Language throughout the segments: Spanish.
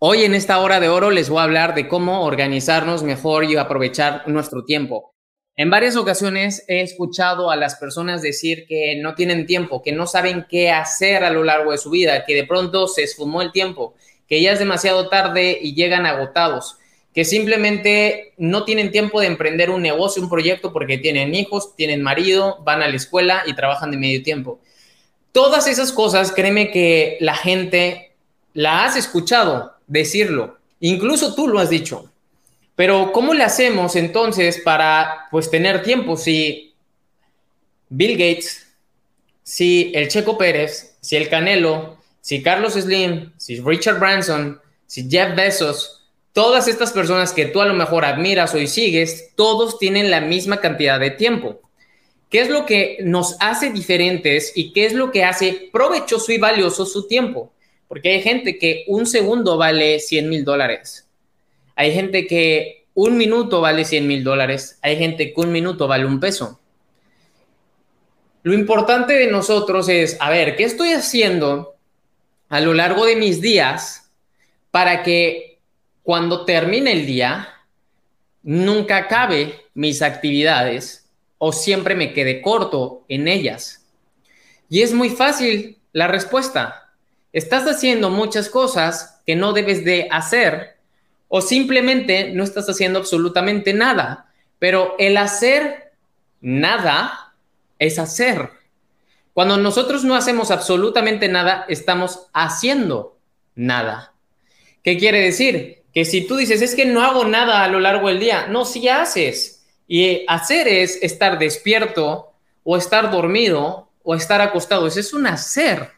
Hoy en esta hora de oro les voy a hablar de cómo organizarnos mejor y aprovechar nuestro tiempo. En varias ocasiones he escuchado a las personas decir que no tienen tiempo, que no saben qué hacer a lo largo de su vida, que de pronto se esfumó el tiempo, que ya es demasiado tarde y llegan agotados, que simplemente no tienen tiempo de emprender un negocio, un proyecto porque tienen hijos, tienen marido, van a la escuela y trabajan de medio tiempo. Todas esas cosas, créeme que la gente la has escuchado, decirlo. Incluso tú lo has dicho. Pero ¿cómo le hacemos entonces para pues tener tiempo si Bill Gates, si el Checo Pérez, si el Canelo, si Carlos Slim, si Richard Branson, si Jeff Bezos, todas estas personas que tú a lo mejor admiras o sigues, todos tienen la misma cantidad de tiempo? ¿Qué es lo que nos hace diferentes y qué es lo que hace provechoso y valioso su tiempo? Porque hay gente que un segundo vale 100 mil dólares. Hay gente que un minuto vale 100 mil dólares. Hay gente que un minuto vale un peso. Lo importante de nosotros es, a ver, ¿qué estoy haciendo a lo largo de mis días para que cuando termine el día nunca acabe mis actividades o siempre me quede corto en ellas? Y es muy fácil la respuesta estás haciendo muchas cosas que no debes de hacer o simplemente no estás haciendo absolutamente nada. Pero el hacer nada es hacer. Cuando nosotros no hacemos absolutamente nada, estamos haciendo nada. ¿Qué quiere decir? Que si tú dices, es que no hago nada a lo largo del día, no, si haces. Y hacer es estar despierto o estar dormido o estar acostado. Ese es un hacer.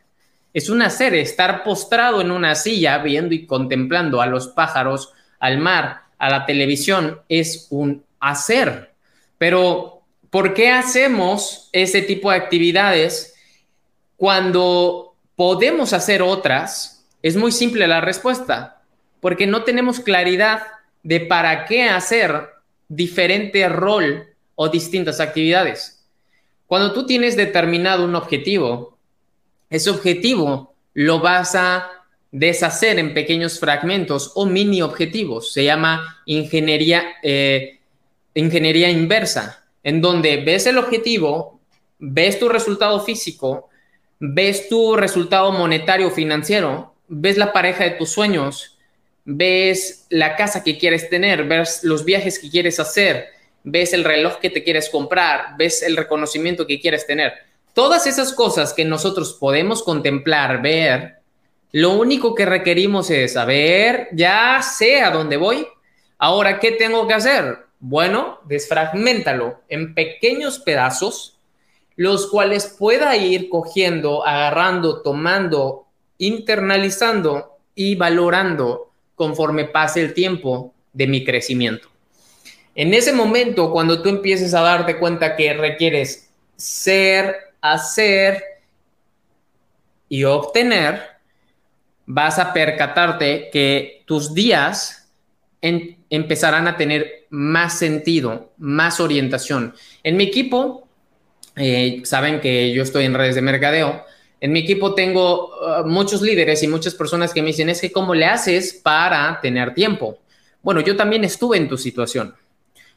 Es un hacer, estar postrado en una silla viendo y contemplando a los pájaros, al mar, a la televisión, es un hacer. Pero, ¿por qué hacemos ese tipo de actividades cuando podemos hacer otras? Es muy simple la respuesta, porque no tenemos claridad de para qué hacer diferente rol o distintas actividades. Cuando tú tienes determinado un objetivo, ese objetivo lo vas a deshacer en pequeños fragmentos o mini objetivos. Se llama ingeniería, eh, ingeniería inversa, en donde ves el objetivo, ves tu resultado físico, ves tu resultado monetario financiero, ves la pareja de tus sueños, ves la casa que quieres tener, ves los viajes que quieres hacer, ves el reloj que te quieres comprar, ves el reconocimiento que quieres tener Todas esas cosas que nosotros podemos contemplar, ver, lo único que requerimos es saber, ya sé a dónde voy. Ahora, ¿qué tengo que hacer? Bueno, desfragmentalo en pequeños pedazos, los cuales pueda ir cogiendo, agarrando, tomando, internalizando y valorando conforme pase el tiempo de mi crecimiento. En ese momento, cuando tú empieces a darte cuenta que requieres ser hacer y obtener, vas a percatarte que tus días empezarán a tener más sentido, más orientación. En mi equipo, eh, saben que yo estoy en redes de mercadeo, en mi equipo tengo uh, muchos líderes y muchas personas que me dicen, es que ¿cómo le haces para tener tiempo? Bueno, yo también estuve en tu situación.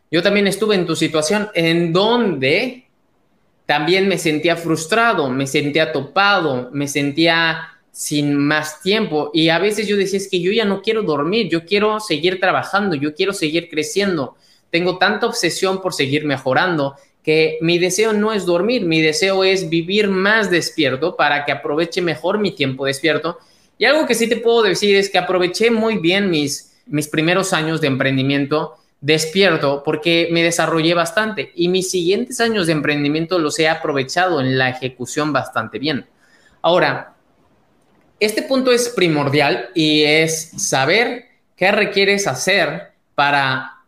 Yo también estuve en tu situación en donde también me sentía frustrado, me sentía topado, me sentía sin más tiempo. Y a veces yo decía es que yo ya no quiero dormir, yo quiero seguir trabajando, yo quiero seguir creciendo, tengo tanta obsesión por seguir mejorando que mi deseo no es dormir, mi deseo es vivir más despierto para que aproveche mejor mi tiempo despierto. Y algo que sí te puedo decir es que aproveché muy bien mis, mis primeros años de emprendimiento despierto porque me desarrollé bastante y mis siguientes años de emprendimiento los he aprovechado en la ejecución bastante bien. Ahora, este punto es primordial y es saber qué requieres hacer para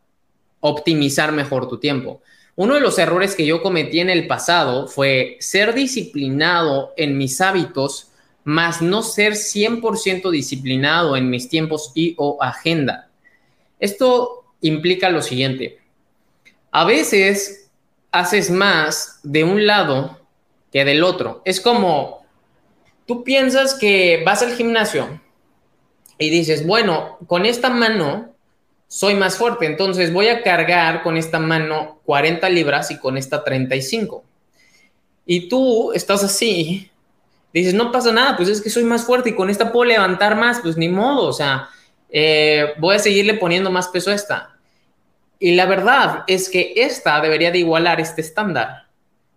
optimizar mejor tu tiempo. Uno de los errores que yo cometí en el pasado fue ser disciplinado en mis hábitos, más no ser 100% disciplinado en mis tiempos y o agenda. Esto implica lo siguiente. A veces haces más de un lado que del otro. Es como, tú piensas que vas al gimnasio y dices, bueno, con esta mano soy más fuerte, entonces voy a cargar con esta mano 40 libras y con esta 35. Y tú estás así, dices, no pasa nada, pues es que soy más fuerte y con esta puedo levantar más, pues ni modo, o sea, eh, voy a seguirle poniendo más peso a esta. Y la verdad es que esta debería de igualar este estándar.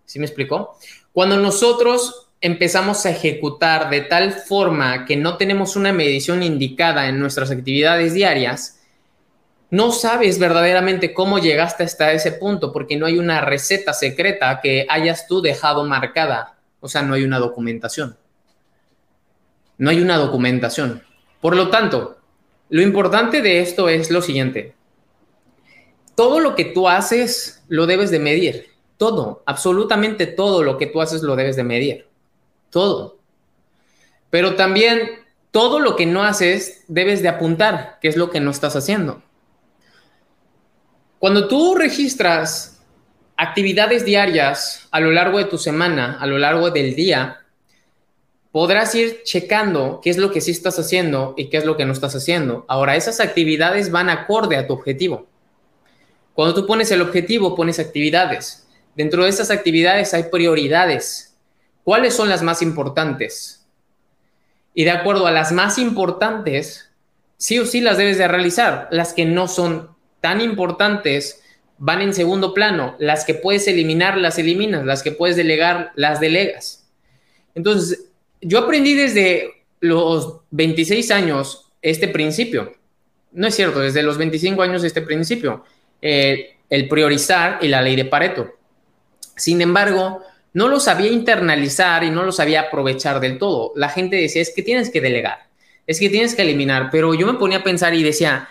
¿Sí me explicó? Cuando nosotros empezamos a ejecutar de tal forma que no tenemos una medición indicada en nuestras actividades diarias, no sabes verdaderamente cómo llegaste hasta ese punto porque no hay una receta secreta que hayas tú dejado marcada. O sea, no hay una documentación. No hay una documentación. Por lo tanto, lo importante de esto es lo siguiente. Todo lo que tú haces lo debes de medir. Todo, absolutamente todo lo que tú haces lo debes de medir. Todo. Pero también todo lo que no haces debes de apuntar, que es lo que no estás haciendo. Cuando tú registras actividades diarias a lo largo de tu semana, a lo largo del día, podrás ir checando qué es lo que sí estás haciendo y qué es lo que no estás haciendo. Ahora, esas actividades van acorde a tu objetivo. Cuando tú pones el objetivo, pones actividades. Dentro de esas actividades hay prioridades. ¿Cuáles son las más importantes? Y de acuerdo a las más importantes, sí o sí las debes de realizar. Las que no son tan importantes van en segundo plano. Las que puedes eliminar, las eliminas. Las que puedes delegar, las delegas. Entonces, yo aprendí desde los 26 años este principio. No es cierto, desde los 25 años este principio. Eh, el priorizar y la ley de Pareto. Sin embargo, no lo sabía internalizar y no lo sabía aprovechar del todo. La gente decía, es que tienes que delegar, es que tienes que eliminar, pero yo me ponía a pensar y decía,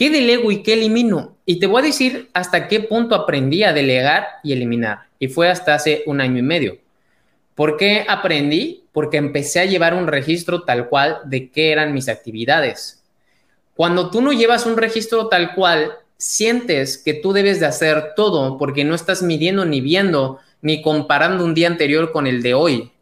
¿Qué delego y qué elimino? Y te voy a decir hasta qué punto aprendí a delegar y eliminar. Y fue hasta hace un año y medio. ¿Por qué aprendí? Porque empecé a llevar un registro tal cual de qué eran mis actividades. Cuando tú no llevas un registro tal cual, sientes que tú debes de hacer todo porque no estás midiendo ni viendo ni comparando un día anterior con el de hoy.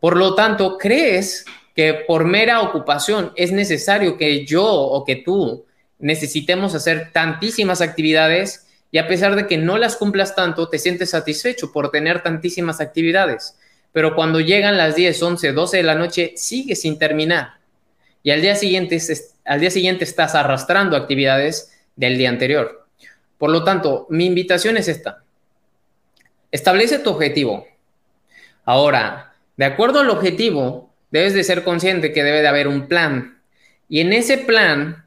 Por lo tanto, crees que por mera ocupación es necesario que yo o que tú necesitemos hacer tantísimas actividades y a pesar de que no las cumplas tanto, te sientes satisfecho por tener tantísimas actividades. Pero cuando llegan las 10, 11, 12 de la noche, sigues sin terminar. Y al día siguiente, al día siguiente estás arrastrando actividades del día anterior. Por lo tanto, mi invitación es esta. Establece tu objetivo. Ahora, de acuerdo al objetivo, debes de ser consciente que debe de haber un plan. Y en ese plan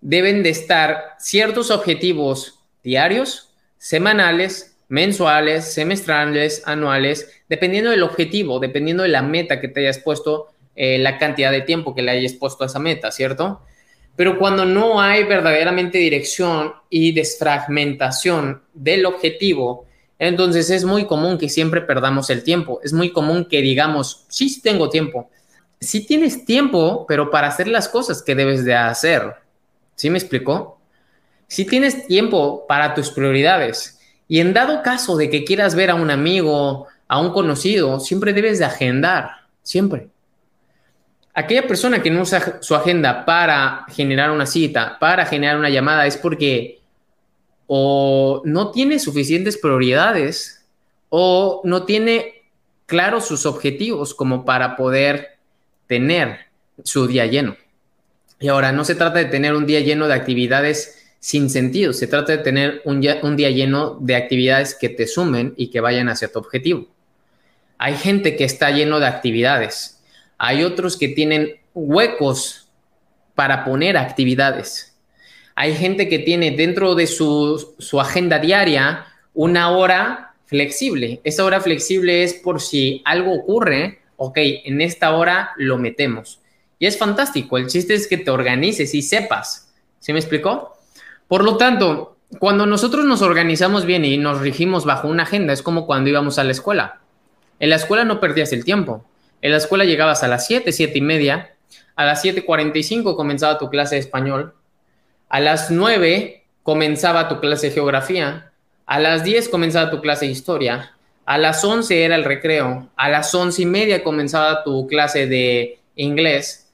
deben de estar ciertos objetivos diarios, semanales, mensuales, semestrales, anuales, dependiendo del objetivo, dependiendo de la meta que te hayas puesto, eh, la cantidad de tiempo que le hayas puesto a esa meta, ¿cierto? Pero cuando no hay verdaderamente dirección y desfragmentación del objetivo, entonces es muy común que siempre perdamos el tiempo. Es muy común que digamos, sí, sí tengo tiempo. Sí tienes tiempo, pero para hacer las cosas que debes de hacer. ¿Sí me explicó? Si tienes tiempo para tus prioridades y en dado caso de que quieras ver a un amigo, a un conocido, siempre debes de agendar, siempre. Aquella persona que no usa su agenda para generar una cita, para generar una llamada, es porque o no tiene suficientes prioridades o no tiene claros sus objetivos como para poder tener su día lleno. Y ahora, no se trata de tener un día lleno de actividades sin sentido, se trata de tener un día, un día lleno de actividades que te sumen y que vayan hacia tu objetivo. Hay gente que está lleno de actividades, hay otros que tienen huecos para poner actividades. Hay gente que tiene dentro de su, su agenda diaria una hora flexible. Esa hora flexible es por si algo ocurre, ok, en esta hora lo metemos. Y es fantástico. El chiste es que te organices y sepas. ¿Sí me explicó? Por lo tanto, cuando nosotros nos organizamos bien y nos regimos bajo una agenda, es como cuando íbamos a la escuela. En la escuela no perdías el tiempo. En la escuela llegabas a las 7, 7 y media. A las 7.45 comenzaba tu clase de español. A las 9 comenzaba tu clase de geografía. A las 10 comenzaba tu clase de historia. A las 11 era el recreo. A las 11 y media comenzaba tu clase de inglés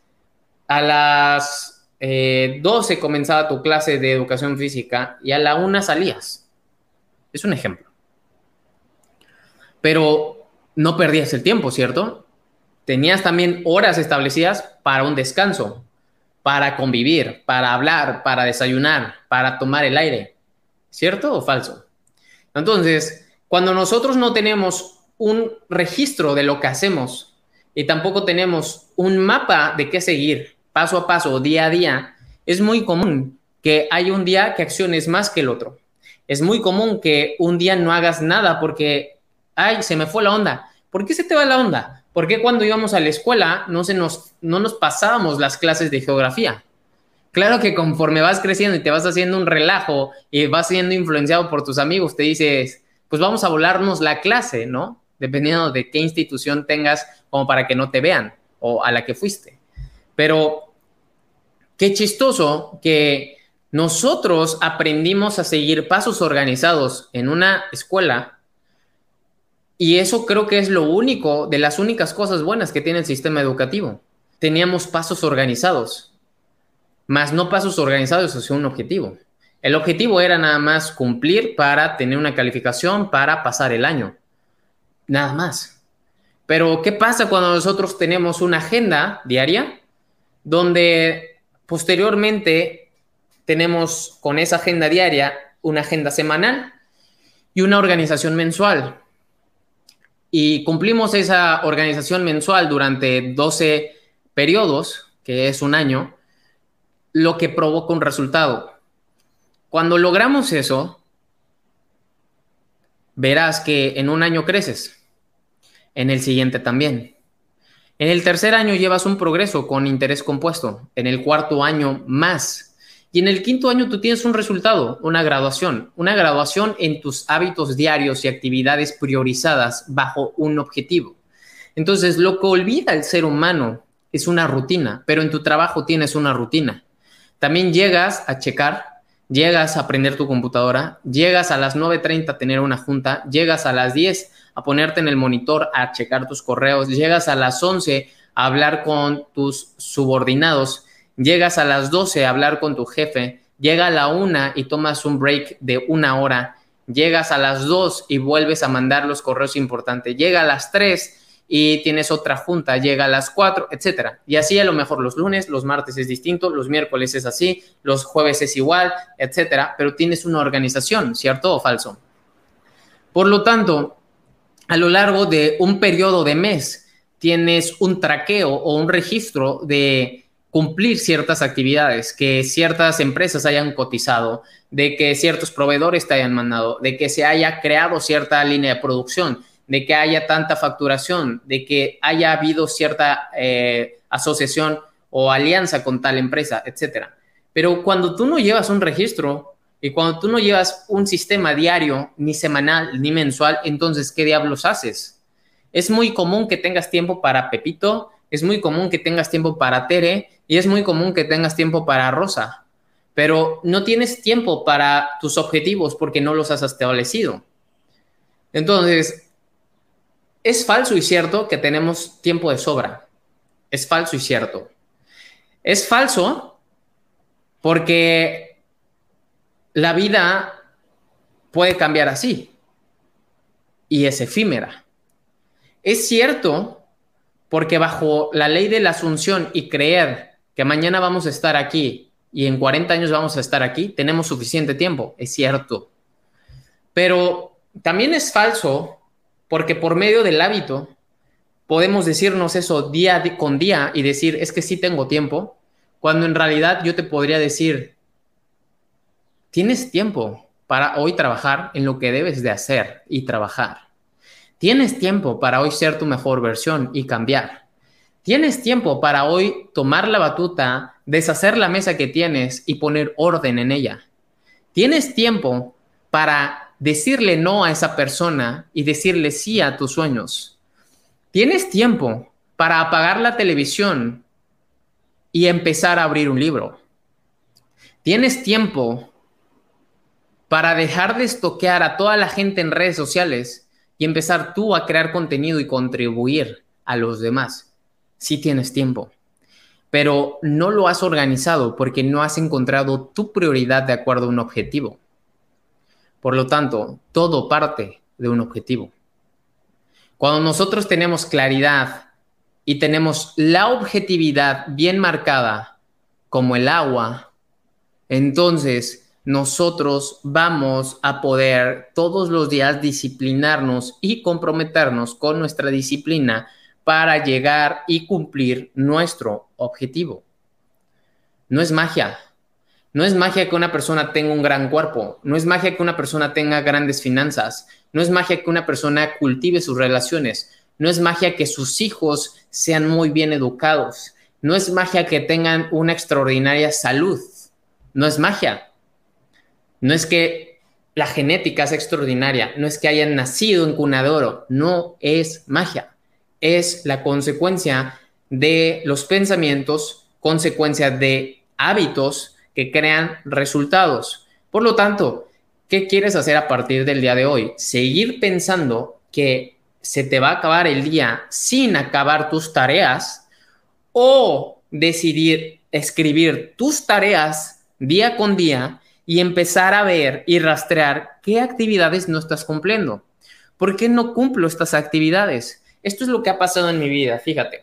a las 12 eh, comenzaba tu clase de educación física y a la 1 salías. Es un ejemplo. Pero no perdías el tiempo, ¿cierto? Tenías también horas establecidas para un descanso, para convivir, para hablar, para desayunar, para tomar el aire. ¿Cierto o falso? Entonces, cuando nosotros no tenemos un registro de lo que hacemos y tampoco tenemos un mapa de qué seguir, paso a paso, día a día, es muy común que hay un día que acciones más que el otro. Es muy común que un día no hagas nada porque, ay, se me fue la onda. ¿Por qué se te va la onda? Porque cuando íbamos a la escuela no, se nos, no nos pasábamos las clases de geografía? Claro que conforme vas creciendo y te vas haciendo un relajo y vas siendo influenciado por tus amigos, te dices, pues vamos a volarnos la clase, ¿no? Dependiendo de qué institución tengas como para que no te vean o a la que fuiste. Pero Qué chistoso que nosotros aprendimos a seguir pasos organizados en una escuela y eso creo que es lo único, de las únicas cosas buenas que tiene el sistema educativo. Teníamos pasos organizados, más no pasos organizados hacia un objetivo. El objetivo era nada más cumplir para tener una calificación para pasar el año. Nada más. Pero, ¿qué pasa cuando nosotros tenemos una agenda diaria donde Posteriormente, tenemos con esa agenda diaria una agenda semanal y una organización mensual. Y cumplimos esa organización mensual durante 12 periodos, que es un año, lo que provoca un resultado. Cuando logramos eso, verás que en un año creces, en el siguiente también. En el tercer año llevas un progreso con interés compuesto, en el cuarto año más. Y en el quinto año tú tienes un resultado, una graduación, una graduación en tus hábitos diarios y actividades priorizadas bajo un objetivo. Entonces, lo que olvida el ser humano es una rutina, pero en tu trabajo tienes una rutina. También llegas a checar, llegas a prender tu computadora, llegas a las 9.30 a tener una junta, llegas a las 10 a ponerte en el monitor a checar tus correos, llegas a las 11 a hablar con tus subordinados, llegas a las 12 a hablar con tu jefe, llega a la 1 y tomas un break de una hora, llegas a las 2 y vuelves a mandar los correos importantes, llega a las 3 y tienes otra junta, llega a las 4, etcétera. Y así a lo mejor los lunes, los martes es distinto, los miércoles es así, los jueves es igual, etcétera, pero tienes una organización, ¿cierto o falso? Por lo tanto, a lo largo de un periodo de mes tienes un traqueo o un registro de cumplir ciertas actividades, que ciertas empresas hayan cotizado, de que ciertos proveedores te hayan mandado, de que se haya creado cierta línea de producción, de que haya tanta facturación, de que haya habido cierta eh, asociación o alianza con tal empresa, etcétera. Pero cuando tú no llevas un registro, y cuando tú no llevas un sistema diario, ni semanal, ni mensual, entonces, ¿qué diablos haces? Es muy común que tengas tiempo para Pepito, es muy común que tengas tiempo para Tere y es muy común que tengas tiempo para Rosa, pero no tienes tiempo para tus objetivos porque no los has establecido. Entonces, es falso y cierto que tenemos tiempo de sobra. Es falso y cierto. Es falso porque la vida puede cambiar así. y es efímera. Es cierto porque bajo la ley de la asunción y creer que mañana vamos a estar aquí y en 40 años vamos a estar aquí, tenemos suficiente tiempo, es cierto. Pero también es falso porque por medio del hábito podemos decirnos eso día con día y decir, es que sí tengo tiempo, cuando en realidad yo te podría decir, tienes tiempo para hoy trabajar en lo que debes de hacer y trabajar. Tienes tiempo para hoy ser tu mejor versión y cambiar. Tienes tiempo para hoy tomar la batuta, deshacer la mesa que tienes y poner orden en ella. Tienes tiempo para decirle no a esa persona y decirle sí a tus sueños. Tienes tiempo para apagar la televisión y empezar a abrir un libro. Tienes tiempo para dejar de estoquear a toda la gente en redes sociales y empezar tú a crear contenido y contribuir a los demás. Si tienes tiempo, pero no lo has organizado porque no has encontrado tu prioridad de acuerdo a un objetivo. Por lo tanto, todo parte de un objetivo. Cuando nosotros tenemos claridad y tenemos la objetividad bien marcada como el agua, entonces nosotros vamos a poder todos los días disciplinarnos y comprometernos con nuestra disciplina para llegar y cumplir nuestro objetivo. No es magia. No es magia que una persona tenga un gran cuerpo. No es magia que una persona tenga grandes finanzas. No es magia que una persona cultive sus relaciones. No es magia que sus hijos sean muy bien educados. No es magia que tengan una extraordinaria salud. No es magia no es que la genética sea extraordinaria, no es que hayan nacido en cuna de oro, no es magia, es la consecuencia de los pensamientos, consecuencia de hábitos que crean resultados. Por lo tanto, ¿qué quieres hacer a partir del día de hoy? Seguir pensando que se te va a acabar el día sin acabar tus tareas o decidir escribir tus tareas día con día y empezar a ver y rastrear qué actividades no estás cumpliendo. ¿Por qué no cumplo estas actividades? Esto es lo que ha pasado en mi vida, fíjate.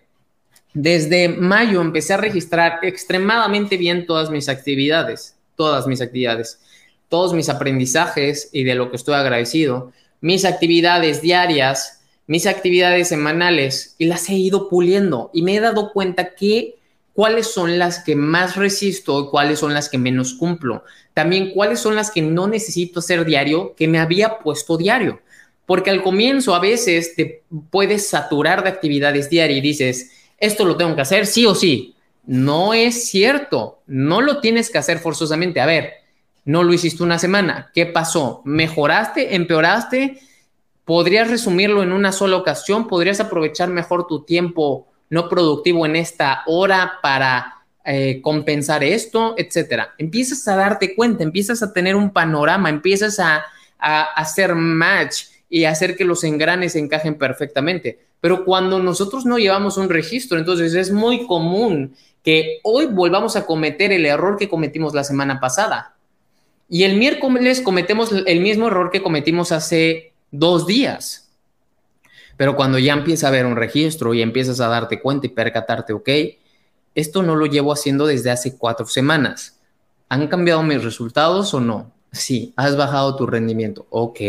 Desde mayo empecé a registrar extremadamente bien todas mis actividades, todas mis actividades, todos mis aprendizajes y de lo que estoy agradecido, mis actividades diarias, mis actividades semanales y las he ido puliendo y me he dado cuenta que cuáles son las que más resisto y cuáles son las que menos cumplo. También cuáles son las que no necesito hacer diario que me había puesto diario. Porque al comienzo a veces te puedes saturar de actividades diarias y dices, esto lo tengo que hacer sí o sí. No es cierto, no lo tienes que hacer forzosamente. A ver, no lo hiciste una semana, ¿qué pasó? ¿Mejoraste? ¿Empeoraste? ¿Podrías resumirlo en una sola ocasión? ¿Podrías aprovechar mejor tu tiempo no productivo en esta hora para eh, compensar esto, etcétera. Empiezas a darte cuenta, empiezas a tener un panorama, empiezas a, a hacer match y hacer que los engranes encajen perfectamente. Pero cuando nosotros no llevamos un registro, entonces es muy común que hoy volvamos a cometer el error que cometimos la semana pasada. Y el miércoles cometemos el mismo error que cometimos hace dos días. Pero cuando ya empieza a haber un registro y empiezas a darte cuenta y percatarte, ok, esto no lo llevo haciendo desde hace cuatro semanas. ¿Han cambiado mis resultados o no? Sí, has bajado tu rendimiento. Ok,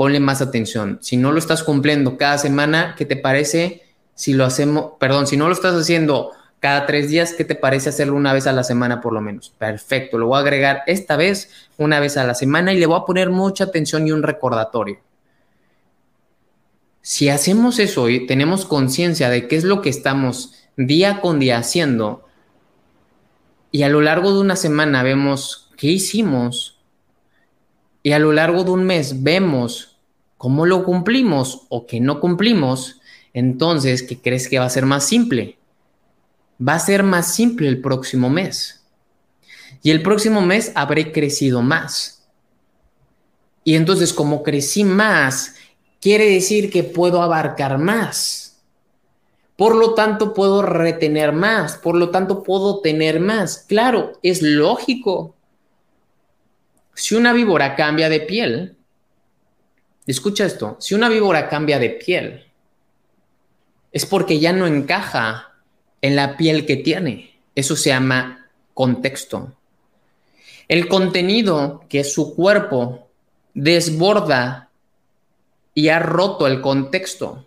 ponle más atención. Si no lo estás cumpliendo cada semana, ¿qué te parece si lo hacemos? Perdón, si no lo estás haciendo cada tres días, ¿qué te parece hacerlo una vez a la semana por lo menos? Perfecto, lo voy a agregar esta vez una vez a la semana y le voy a poner mucha atención y un recordatorio. Si hacemos eso y tenemos conciencia de qué es lo que estamos día con día haciendo, y a lo largo de una semana vemos qué hicimos, y a lo largo de un mes vemos cómo lo cumplimos o que no cumplimos, entonces, ¿qué crees que va a ser más simple? Va a ser más simple el próximo mes. Y el próximo mes habré crecido más. Y entonces, como crecí más quiere decir que puedo abarcar más. Por lo tanto, puedo retener más, por lo tanto, puedo tener más. Claro, es lógico. Si una víbora cambia de piel, escucha esto, si una víbora cambia de piel, es porque ya no encaja en la piel que tiene. Eso se llama contexto. El contenido que su cuerpo desborda y ha roto el contexto.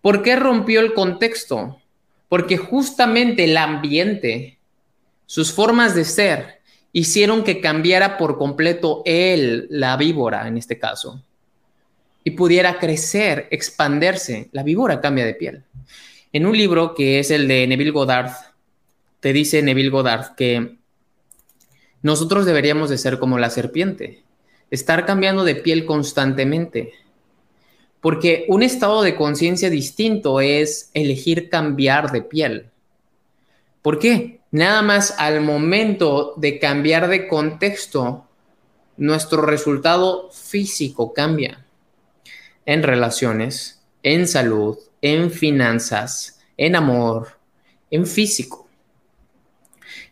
¿Por qué rompió el contexto? Porque justamente el ambiente, sus formas de ser, hicieron que cambiara por completo él, la víbora en este caso, y pudiera crecer, expandirse. La víbora cambia de piel. En un libro que es el de Neville Goddard, te dice Neville Goddard que nosotros deberíamos de ser como la serpiente, estar cambiando de piel constantemente. Porque un estado de conciencia distinto es elegir cambiar de piel. ¿Por qué? Nada más al momento de cambiar de contexto, nuestro resultado físico cambia. En relaciones, en salud, en finanzas, en amor, en físico.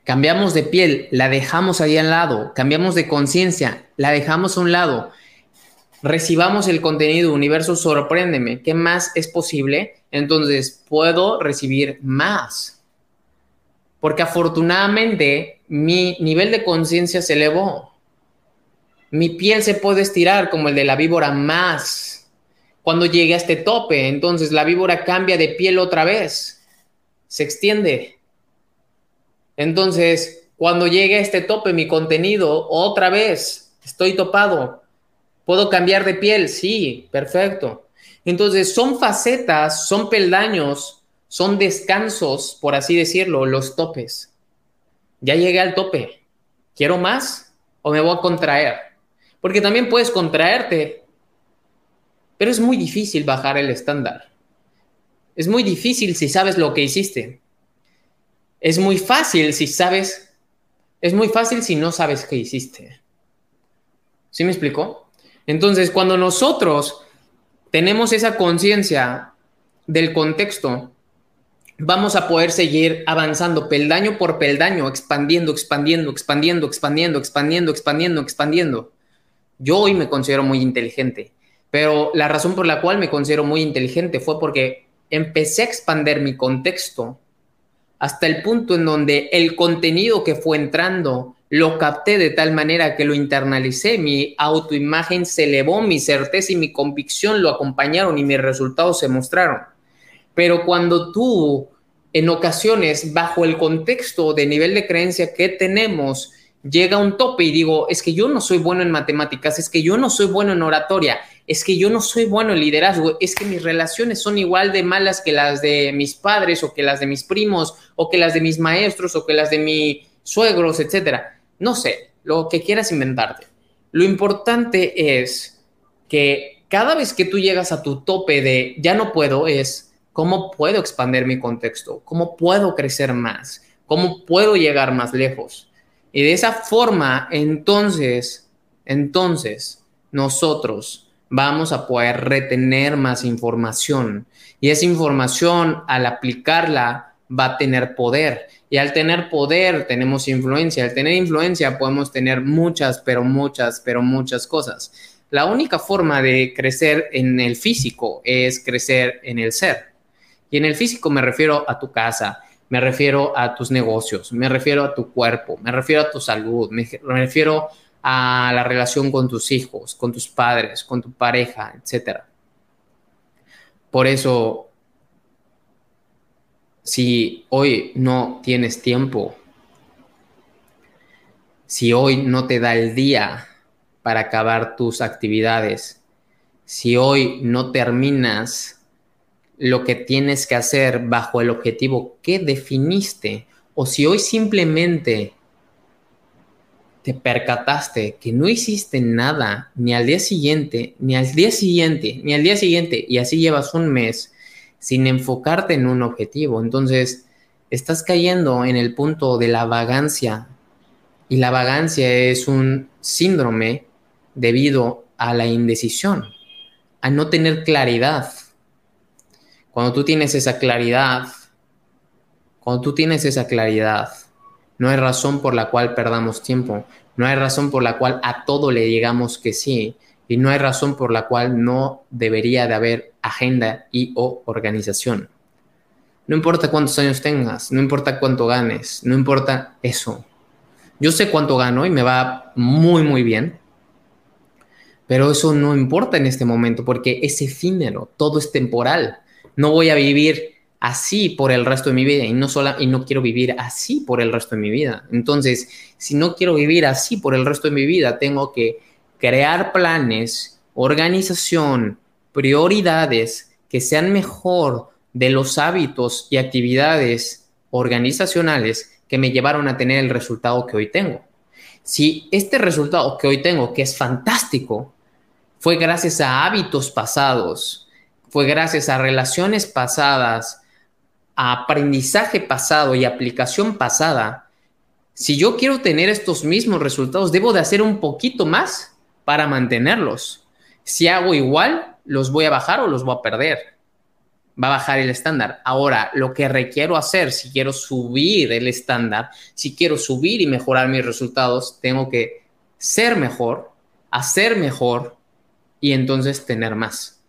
Cambiamos de piel, la dejamos ahí al lado. Cambiamos de conciencia, la dejamos a un lado recibamos el contenido, universo, sorpréndeme, ¿qué más es posible? Entonces puedo recibir más. Porque afortunadamente mi nivel de conciencia se elevó. Mi piel se puede estirar como el de la víbora más. Cuando llegue a este tope, entonces la víbora cambia de piel otra vez. Se extiende. Entonces, cuando llegue a este tope, mi contenido, otra vez, estoy topado, ¿Puedo cambiar de piel? Sí, perfecto. Entonces, son facetas, son peldaños, son descansos, por así decirlo, los topes. Ya llegué al tope. ¿Quiero más o me voy a contraer? Porque también puedes contraerte, pero es muy difícil bajar el estándar. Es muy difícil si sabes lo que hiciste. Es muy fácil si sabes, es muy fácil si no sabes qué hiciste. ¿Sí me explicó? Entonces, cuando nosotros tenemos esa conciencia del contexto, vamos a poder seguir avanzando peldaño por peldaño, expandiendo, expandiendo, expandiendo, expandiendo, expandiendo, expandiendo, expandiendo. Yo hoy me considero muy inteligente, pero la razón por la cual me considero muy inteligente fue porque empecé a expandir mi contexto hasta el punto en donde el contenido que fue entrando lo capté de tal manera que lo internalicé, mi autoimagen se elevó, mi certeza y mi convicción lo acompañaron y mis resultados se mostraron. Pero cuando tú, en ocasiones, bajo el contexto de nivel de creencia que tenemos, llega un tope y digo, es que yo no soy bueno en matemáticas, es que yo no soy bueno en oratoria, es que yo no soy bueno en liderazgo, es que mis relaciones son igual de malas que las de mis padres o que las de mis primos o que las de mis maestros o que las de mis suegros, etcétera no sé, lo que quieras inventarte. Lo importante es que cada vez que tú llegas a tu tope de ya no puedo, es cómo puedo expandir mi contexto, cómo puedo crecer más, cómo puedo llegar más lejos. Y de esa forma, entonces, entonces, nosotros vamos a poder retener más información. Y esa información, al aplicarla, va a tener poder. Y al tener poder tenemos influencia. Al tener influencia podemos tener muchas, pero muchas, pero muchas cosas. La única forma de crecer en el físico es crecer en el ser. Y en el físico me refiero a tu casa, me refiero a tus negocios, me refiero a tu cuerpo, me refiero a tu salud, me refiero a la relación con tus hijos, con tus padres, con tu pareja, etc. Por eso si hoy no tienes tiempo, si hoy no te da el día para acabar tus actividades, si hoy no terminas lo que tienes que hacer bajo el objetivo que definiste, o si hoy simplemente te percataste que no hiciste nada ni al día siguiente, ni al día siguiente, ni al día siguiente, y así llevas un mes, sin enfocarte en un objetivo. Entonces, estás cayendo en el punto de la vagancia y la vagancia es un síndrome debido a la indecisión, a no tener claridad. Cuando tú tienes esa claridad, cuando tú tienes esa claridad, no hay razón por la cual perdamos tiempo, no hay razón por la cual a todo le digamos que sí. y no hay razón por la cual no debería de haber agenda y o organización. No importa cuántos años tengas, no importa cuánto ganes, no importa eso. Yo sé cuánto gano y me va muy, muy bien, pero eso no importa en este momento porque es efímero, todo es temporal. No voy a vivir así por el resto de mi vida y no sola, y no quiero vivir así por el resto de mi vida. Entonces, si no quiero vivir así por el resto de mi vida, tengo que crear planes, organización, prioridades que sean mejor de los hábitos y actividades organizacionales que me llevaron a tener el resultado que hoy tengo. Si este resultado que hoy tengo, que es fantástico, fue gracias a hábitos pasados, fue gracias a relaciones pasadas, a aprendizaje pasado y aplicación pasada, si yo quiero tener estos mismos resultados, debo de hacer un poquito más para mantenerlos. Si hago igual, los voy a bajar o los voy a perder va a bajar el estándar. Ahora, lo que requiero hacer, si quiero subir el estándar, si quiero subir y mejorar mis resultados, tengo que ser mejor, hacer mejor y entonces tener más.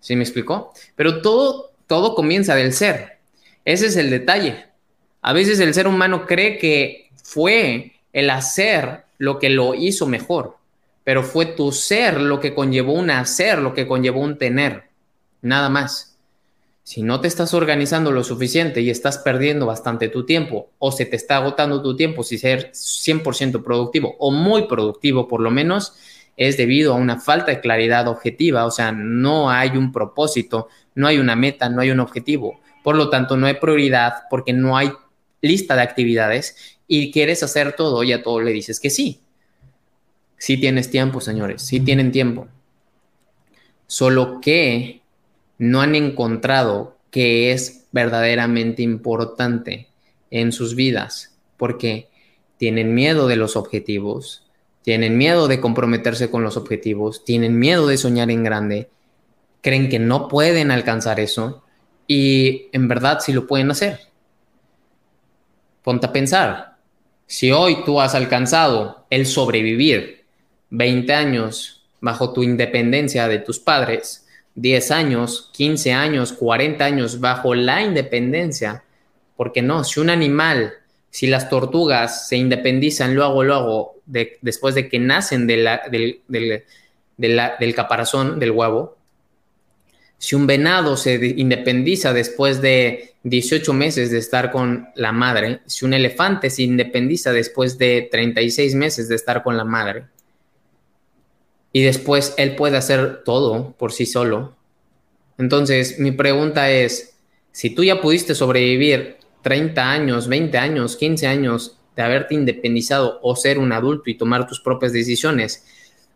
¿Sí me explicó? Pero todo, todo comienza del ser. Ese es el detalle. A veces el ser humano cree que fue el hacer lo que lo hizo mejor, pero fue tu ser lo que conllevó un hacer, lo que conllevó un tener. Nada más. Si no te estás organizando lo suficiente y estás perdiendo bastante tu tiempo o se te está agotando tu tiempo si ser 100% productivo o muy productivo por lo menos, es debido a una falta de claridad objetiva, o sea, no hay un propósito, no hay una meta, no hay un objetivo. Por lo tanto, no hay prioridad porque no hay lista de actividades y quieres hacer todo y a todo le dices que sí. Sí tienes tiempo, señores, sí tienen tiempo. Solo que no han encontrado que es verdaderamente importante en sus vidas, porque tienen miedo de los objetivos, tienen miedo de comprometerse con los objetivos, tienen miedo de soñar en grande, creen que no pueden alcanzar eso y en verdad sí lo pueden hacer. Ponte a pensar, si hoy tú has alcanzado el sobrevivir 20 años bajo tu independencia de tus padres, 10 años, 15 años, 40 años bajo la independencia. Porque no, si un animal, si las tortugas se independizan luego, luego, de, después de que nacen del, del caparazón del huevo, si un venado se independiza después de 18 meses de estar con la madre, si un elefante se independiza después de 36 meses de estar con la madre, y después él puede hacer todo por sí solo. Entonces, mi pregunta es, si tú ya pudiste sobrevivir 30 años, 20 años, 15 años de haberte independizado o ser un adulto y tomar tus propias decisiones,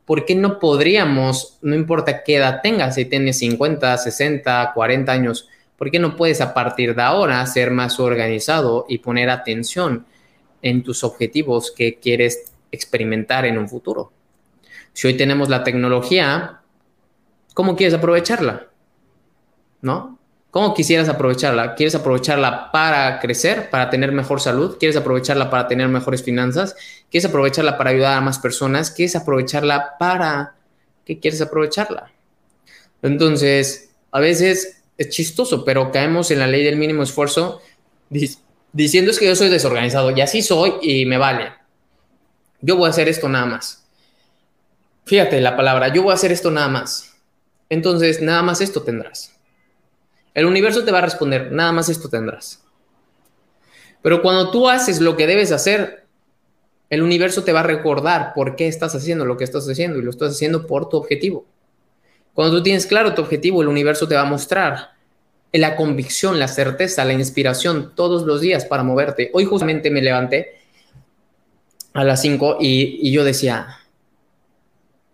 ¿por qué no podríamos, no importa qué edad tengas, si tienes 50, 60, 40 años, ¿por qué no puedes a partir de ahora ser más organizado y poner atención en tus objetivos que quieres experimentar en un futuro? Si hoy tenemos la tecnología, ¿cómo quieres aprovecharla? ¿No? ¿Cómo quisieras aprovecharla? ¿Quieres aprovecharla para crecer, para tener mejor salud? ¿Quieres aprovecharla para tener mejores finanzas? ¿Quieres aprovecharla para ayudar a más personas? ¿Quieres aprovecharla para... ¿Qué quieres aprovecharla? Entonces, a veces es chistoso, pero caemos en la ley del mínimo esfuerzo diciendo es que yo soy desorganizado y así soy y me vale. Yo voy a hacer esto nada más. Fíjate la palabra, yo voy a hacer esto nada más. Entonces, nada más esto tendrás. El universo te va a responder, nada más esto tendrás. Pero cuando tú haces lo que debes hacer, el universo te va a recordar por qué estás haciendo lo que estás haciendo y lo estás haciendo por tu objetivo. Cuando tú tienes claro tu objetivo, el universo te va a mostrar la convicción, la certeza, la inspiración todos los días para moverte. Hoy justamente me levanté a las 5 y, yo decía,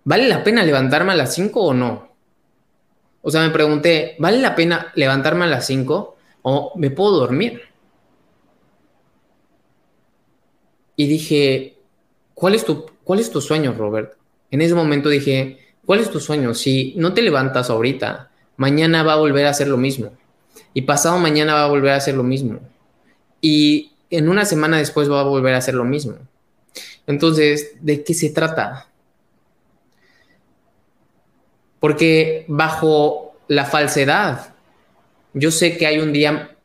¿vale la pena levantarme a las 5 o no? O sea, me pregunté, ¿vale la pena levantarme a las 5 o me puedo dormir? Y dije, ¿cuál es tu, cuál es tu sueño, Robert? En ese momento dije, ¿cuál es tu sueño? Si no te levantas ahorita, mañana va a volver a hacer lo mismo. Y pasado mañana va a volver a hacer lo mismo. Y en una semana después va a volver a hacer lo mismo. Entonces, ¿de qué se trata? Porque bajo la falsedad, yo sé que hay un día,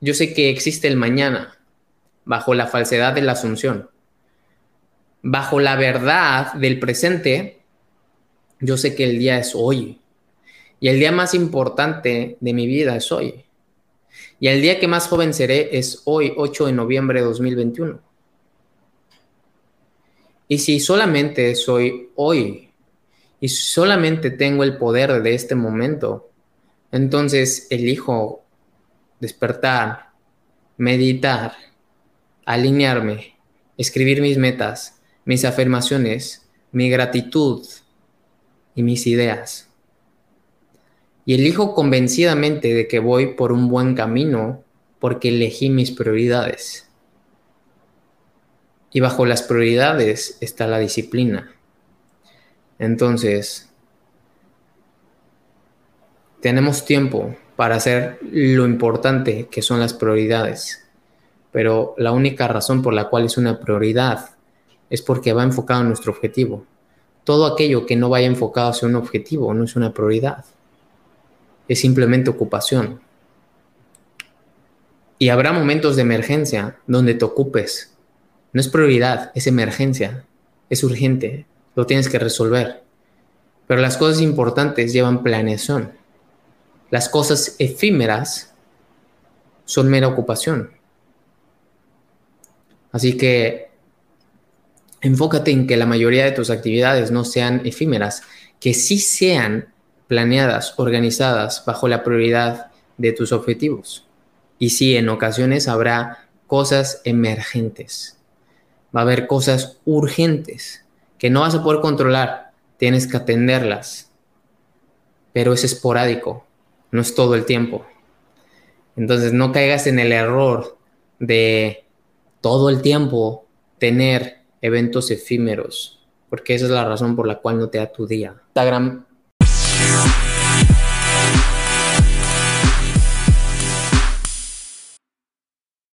yo sé que existe el mañana, bajo la falsedad de la asunción. Bajo la verdad del presente, yo sé que el día es hoy. Y el día más importante de mi vida es hoy. Y el día que más joven seré es hoy, 8 de noviembre de 2021. Y si solamente soy hoy y solamente tengo el poder de este momento, entonces elijo despertar, meditar, alinearme, escribir mis metas, mis afirmaciones, mi gratitud y mis ideas. Y elijo convencidamente de que voy por un buen camino porque elegí mis prioridades. Y bajo las prioridades está la disciplina. Entonces, tenemos tiempo para hacer lo importante que son las prioridades. Pero la única razón por la cual es una prioridad es porque va enfocado en nuestro objetivo. Todo aquello que no vaya enfocado hacia un objetivo no es una prioridad. Es simplemente ocupación. Y habrá momentos de emergencia donde te ocupes no es prioridad, es emergencia, es urgente, lo tienes que resolver. Pero las cosas importantes llevan planeación. Las cosas efímeras son mera ocupación. Así que enfócate en que la mayoría de tus actividades no sean efímeras, que sí sean planeadas, organizadas bajo la prioridad de tus objetivos. Y sí, en ocasiones habrá cosas emergentes va a haber cosas urgentes que no vas a poder controlar, tienes que atenderlas, pero es esporádico, no es todo el tiempo. Entonces no caigas en el error de todo el tiempo tener eventos efímeros, porque esa es la razón por la cual no te da tu día. Instagram